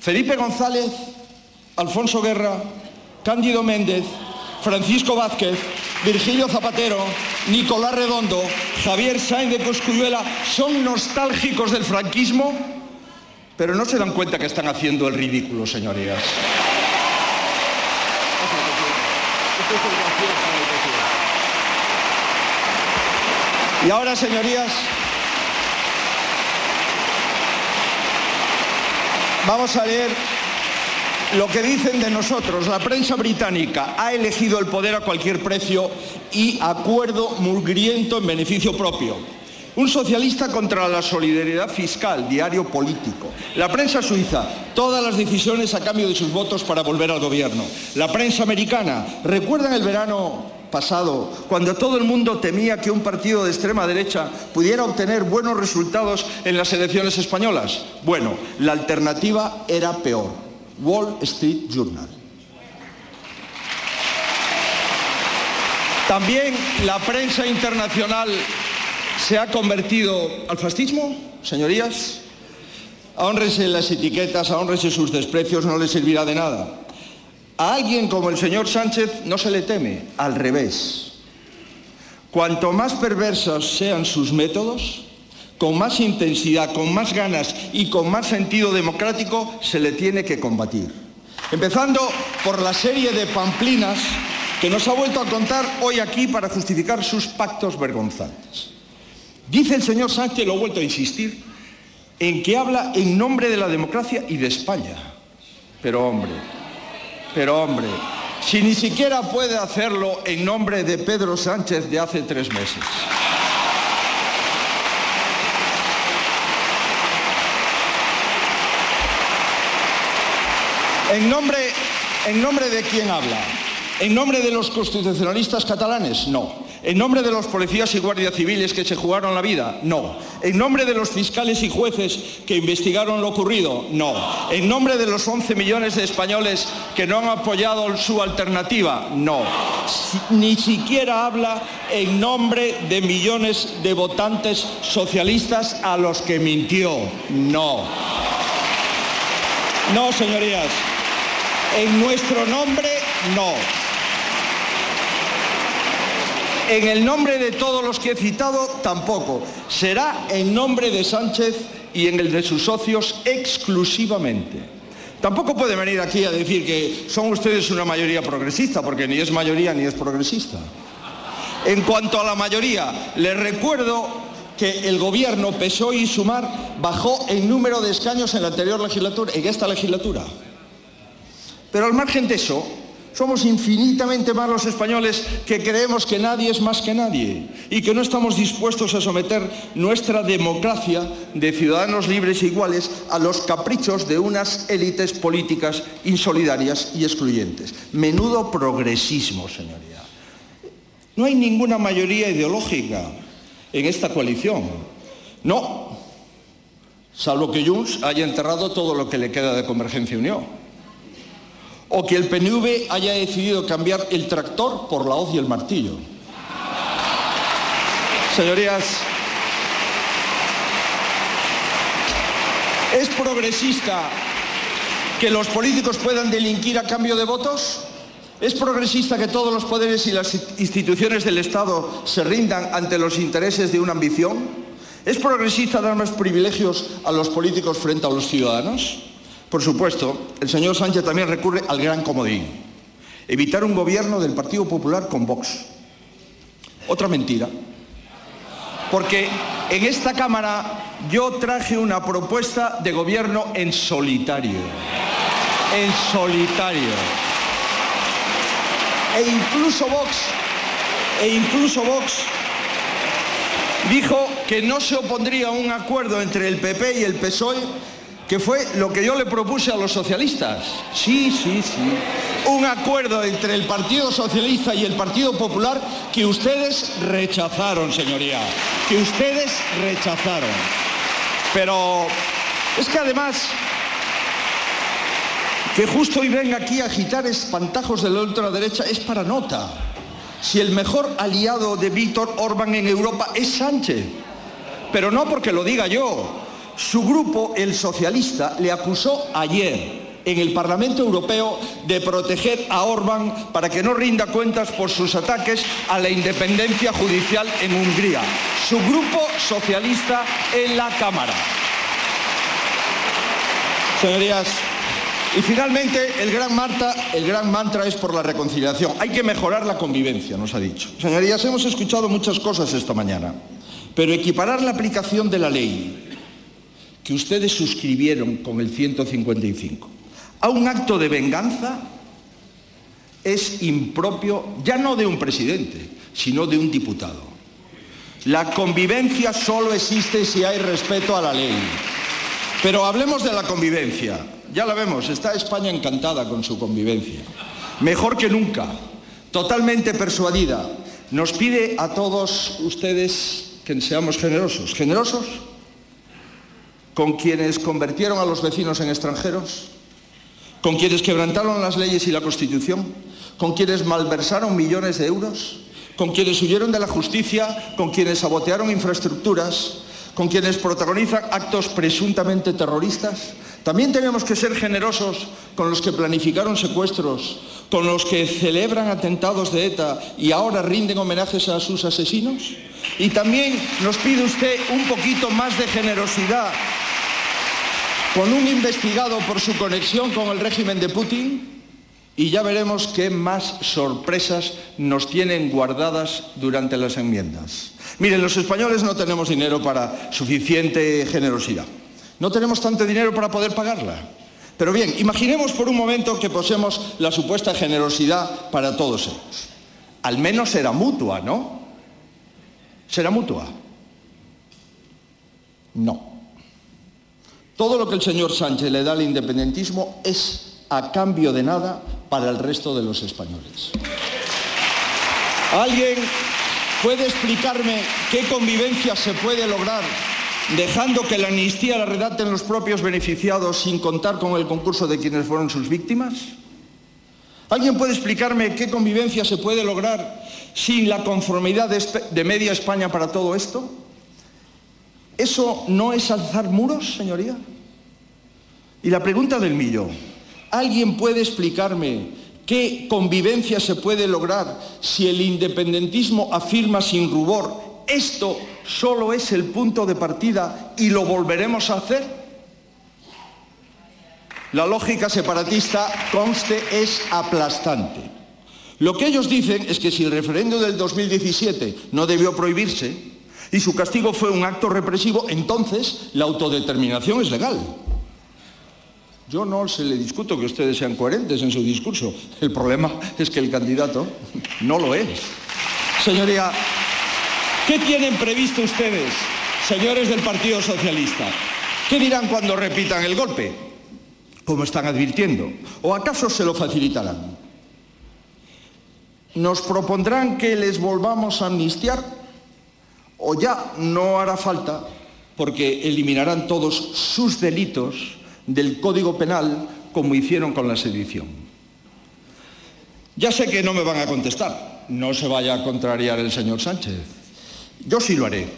Felipe González, Alfonso Guerra, Cándido Méndez, Francisco Vázquez, Virgilio Zapatero, Nicolás Redondo, Javier Sainz de Coscuyuela son nostálgicos del franquismo, pero no se dan cuenta que están haciendo el ridículo, señorías. Y ahora, señorías, vamos a leer lo que dicen de nosotros, la prensa británica ha elegido el poder a cualquier precio y acuerdo mugriento en beneficio propio. Un socialista contra la solidaridad fiscal, diario político. La prensa suiza, todas las decisiones a cambio de sus votos para volver al gobierno. La prensa americana, ¿recuerdan el verano pasado, cuando todo el mundo temía que un partido de extrema derecha pudiera obtener buenos resultados en las elecciones españolas? Bueno, la alternativa era peor. Wall Street Journal. También la prensa internacional se ha convertido al fascismo, señorías. Ahónrese las etiquetas, ahónrese sus desprecios, no le servirá de nada. A alguien como el señor Sánchez no se le teme, al revés. Cuanto más perversos sean sus métodos, con más intensidad, con más ganas y con más sentido democrático, se le tiene que combatir. Empezando por la serie de pamplinas que nos ha vuelto a contar hoy aquí para justificar sus pactos vergonzantes. Dice el señor Sánchez, lo he vuelto a insistir, en que habla en nombre de la democracia y de España. Pero hombre, pero hombre, si ni siquiera puede hacerlo en nombre de Pedro Sánchez de hace tres meses. ¿En nombre, ¿En nombre de quién habla? ¿En nombre de los constitucionalistas catalanes? No. ¿En nombre de los policías y guardias civiles que se jugaron la vida? No. ¿En nombre de los fiscales y jueces que investigaron lo ocurrido? No. ¿En nombre de los 11 millones de españoles que no han apoyado su alternativa? No. Ni siquiera habla en nombre de millones de votantes socialistas a los que mintió. No. No, señorías. En nuestro nombre, no. En el nombre de todos los que he citado, tampoco. Será en nombre de Sánchez y en el de sus socios exclusivamente. Tampoco puede venir aquí a decir que son ustedes una mayoría progresista, porque ni es mayoría ni es progresista. En cuanto a la mayoría, les recuerdo que el gobierno PSOE y Sumar bajó el número de escaños en la anterior legislatura, en esta legislatura. Pero al margen de eso, somos infinitamente más los españoles que creemos que nadie es más que nadie y que no estamos dispuestos a someter nuestra democracia de ciudadanos libres e iguales a los caprichos de unas élites políticas insolidarias y excluyentes. Menudo progresismo, señoría. No hay ninguna mayoría ideológica en esta coalición. No, salvo que Junts haya enterrado todo lo que le queda de Convergencia Unión o que el PNV haya decidido cambiar el tractor por la hoz y el martillo. Señorías, ¿es progresista que los políticos puedan delinquir a cambio de votos? ¿Es progresista que todos los poderes y las instituciones del Estado se rindan ante los intereses de una ambición? ¿Es progresista dar más privilegios a los políticos frente a los ciudadanos? Por supuesto, el señor Sánchez también recurre al gran comodín, evitar un gobierno del Partido Popular con Vox. Otra mentira. Porque en esta Cámara yo traje una propuesta de gobierno en solitario. En solitario. E incluso Vox, e incluso Vox dijo que no se opondría a un acuerdo entre el PP y el PSOE que fue lo que yo le propuse a los socialistas. Sí, sí, sí. Un acuerdo entre el Partido Socialista y el Partido Popular que ustedes rechazaron, señoría. Que ustedes rechazaron. Pero es que además, que justo hoy venga aquí a agitar espantajos de la ultraderecha es para nota. Si el mejor aliado de Víctor Orbán en Europa es Sánchez. Pero no porque lo diga yo, su grupo, el socialista, le acusó ayer en el Parlamento Europeo de proteger a Orbán para que no rinda cuentas por sus ataques a la independencia judicial en Hungría. Su grupo socialista en la Cámara. Señorías, y finalmente el gran, el gran mantra es por la reconciliación. Hay que mejorar la convivencia, nos ha dicho. Señorías, hemos escuchado muchas cosas esta mañana, pero equiparar la aplicación de la ley que ustedes suscribieron con el 155 a un acto de venganza es impropio ya no de un presidente, sino de un diputado. La convivencia solo existe si hay respeto a la ley. Pero hablemos de la convivencia. Ya la vemos, está España encantada con su convivencia. Mejor que nunca, totalmente persuadida. Nos pide a todos ustedes que seamos generosos. ¿Generosos? ¿Con quienes convirtieron a los vecinos en extranjeros? ¿Con quienes quebrantaron las leyes y la Constitución? ¿Con quienes malversaron millones de euros? ¿Con quienes huyeron de la justicia? ¿Con quienes sabotearon infraestructuras? ¿Con quienes protagonizan actos presuntamente terroristas? También tenemos que ser generosos con los que planificaron secuestros, con los que celebran atentados de ETA y ahora rinden homenajes a sus asesinos. Y también nos pide usted un poquito más de generosidad con un investigado por su conexión con el régimen de Putin y ya veremos qué más sorpresas nos tienen guardadas durante las enmiendas. Miren, los españoles no tenemos dinero para suficiente generosidad. No tenemos tanto dinero para poder pagarla. Pero bien, imaginemos por un momento que poseemos la supuesta generosidad para todos ellos. Al menos será mutua, ¿no? ¿Será mutua? No. Todo lo que el señor Sánchez le da al independentismo es a cambio de nada para el resto de los españoles. ¿Alguien puede explicarme qué convivencia se puede lograr dejando que la amnistía la redacten los propios beneficiados sin contar con el concurso de quienes fueron sus víctimas? ¿Alguien puede explicarme qué convivencia se puede lograr sin la conformidad de, de media España para todo esto? ¿Eso no es alzar muros, señoría? Y la pregunta del millón, ¿alguien puede explicarme qué convivencia se puede lograr si el independentismo afirma sin rubor esto solo es el punto de partida y lo volveremos a hacer? La lógica separatista, conste, es aplastante. Lo que ellos dicen es que si el referendo del 2017 no debió prohibirse, y su castigo fue un acto represivo, entonces la autodeterminación es legal. Yo no se le discuto que ustedes sean coherentes en su discurso. El problema es que el candidato no lo es. Señoría, ¿qué tienen previsto ustedes, señores del Partido Socialista? ¿Qué dirán cuando repitan el golpe? Como están advirtiendo. ¿O acaso se lo facilitarán? ¿Nos propondrán que les volvamos a amnistiar? O ya no hará falta porque eliminarán todos sus delitos del Código Penal como hicieron con la sedición. Ya sé que no me van a contestar, no se vaya a contrariar el señor Sánchez. Yo sí lo haré.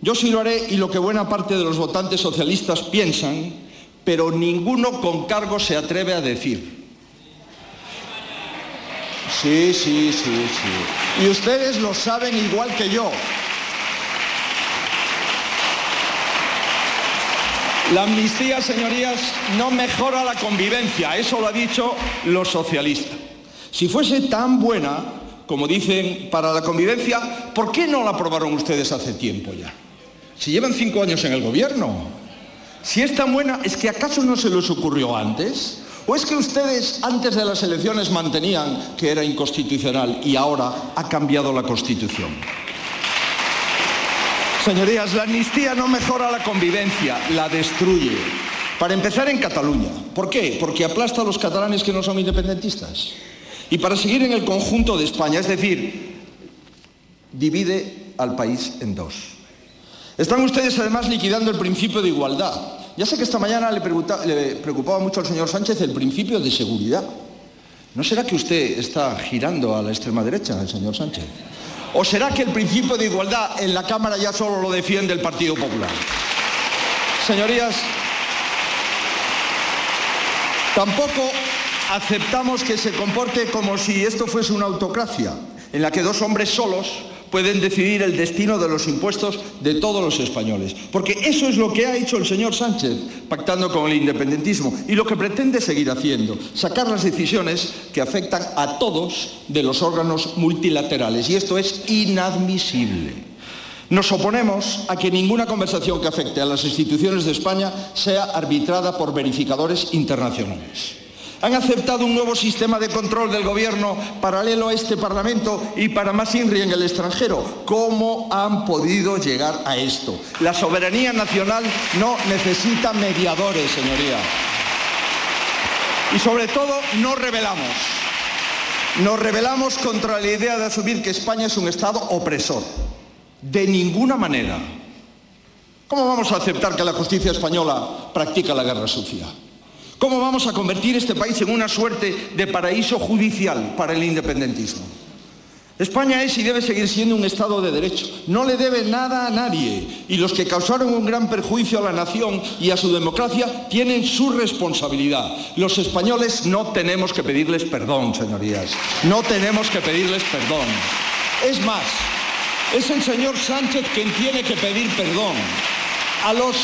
Yo sí lo haré y lo que buena parte de los votantes socialistas piensan, pero ninguno con cargo se atreve a decir. Sí, sí, sí, sí. Y ustedes lo saben igual que yo. La amnistía, señorías, no mejora la convivencia, eso lo ha dicho los socialistas. Si fuese tan buena, como dicen, para la convivencia, ¿por qué no la aprobaron ustedes hace tiempo ya? Si llevan cinco años en el gobierno. Si es tan buena, ¿es que acaso no se les ocurrió antes? ¿O es que ustedes antes de las elecciones mantenían que era inconstitucional y ahora ha cambiado la Constitución? Señorías, la amnistía no mejora la convivencia, la destruye. Para empezar en Cataluña. ¿Por qué? Porque aplasta a los catalanes que no son independentistas. Y para seguir en el conjunto de España, es decir, divide al país en dos. Están ustedes además liquidando el principio de igualdad. Ya sé que esta mañana le, preocupaba mucho al señor Sánchez el principio de seguridad. ¿No será que usted está girando a la extrema derecha, el señor Sánchez? ¿O será que el principio de igualdad en la Cámara ya solo lo defiende el Partido Popular? Señorías, tampoco aceptamos que se comporte como si esto fuese una autocracia, en la que dos hombres solos pueden decidir el destino de los impuestos de todos los españoles. Porque eso es lo que ha hecho el señor Sánchez, pactando con el independentismo, y lo que pretende seguir haciendo, sacar las decisiones que afectan a todos de los órganos multilaterales. Y esto es inadmisible. Nos oponemos a que ninguna conversación que afecte a las instituciones de España sea arbitrada por verificadores internacionales. Han aceptado un nuevo sistema de control del gobierno paralelo a este Parlamento y para más INRI en el extranjero. ¿Cómo han podido llegar a esto? La soberanía nacional no necesita mediadores, señoría. Y sobre todo, no rebelamos. Nos rebelamos contra la idea de asumir que España es un Estado opresor. De ninguna manera. ¿Cómo vamos a aceptar que la justicia española practica la guerra sucia? ¿Cómo vamos a convertir este país en una suerte de paraíso judicial para el independentismo? España es y debe seguir siendo un Estado de Derecho. No le debe nada a nadie. Y los que causaron un gran perjuicio a la nación y a su democracia tienen su responsabilidad. Los españoles no tenemos que pedirles perdón, señorías. No tenemos que pedirles perdón. Es más, es el señor Sánchez quien tiene que pedir perdón a los,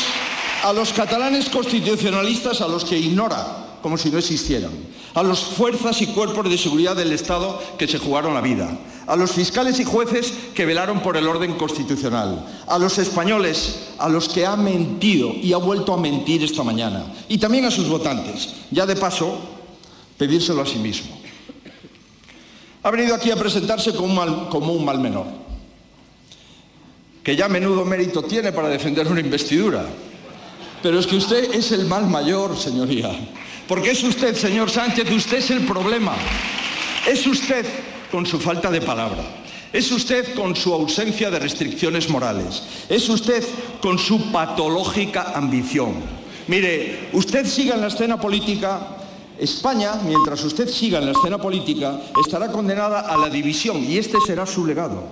a los catalanes constitucionalistas a los que ignora como si no existieran, a las fuerzas y cuerpos de seguridad del Estado que se jugaron la vida, a los fiscales y jueces que velaron por el orden constitucional, a los españoles a los que ha mentido y ha vuelto a mentir esta mañana, y también a sus votantes, ya de paso, pedírselo a sí mismo. Ha venido aquí a presentarse como un mal, como un mal menor, que ya menudo mérito tiene para defender una investidura. Pero es que usted es el mal mayor, señoría. Porque es usted, señor Sánchez, usted es el problema. Es usted con su falta de palabra. Es usted con su ausencia de restricciones morales. Es usted con su patológica ambición. Mire, usted siga en la escena política España, mientras usted siga en la escena política, estará condenada a la división y este será su legado.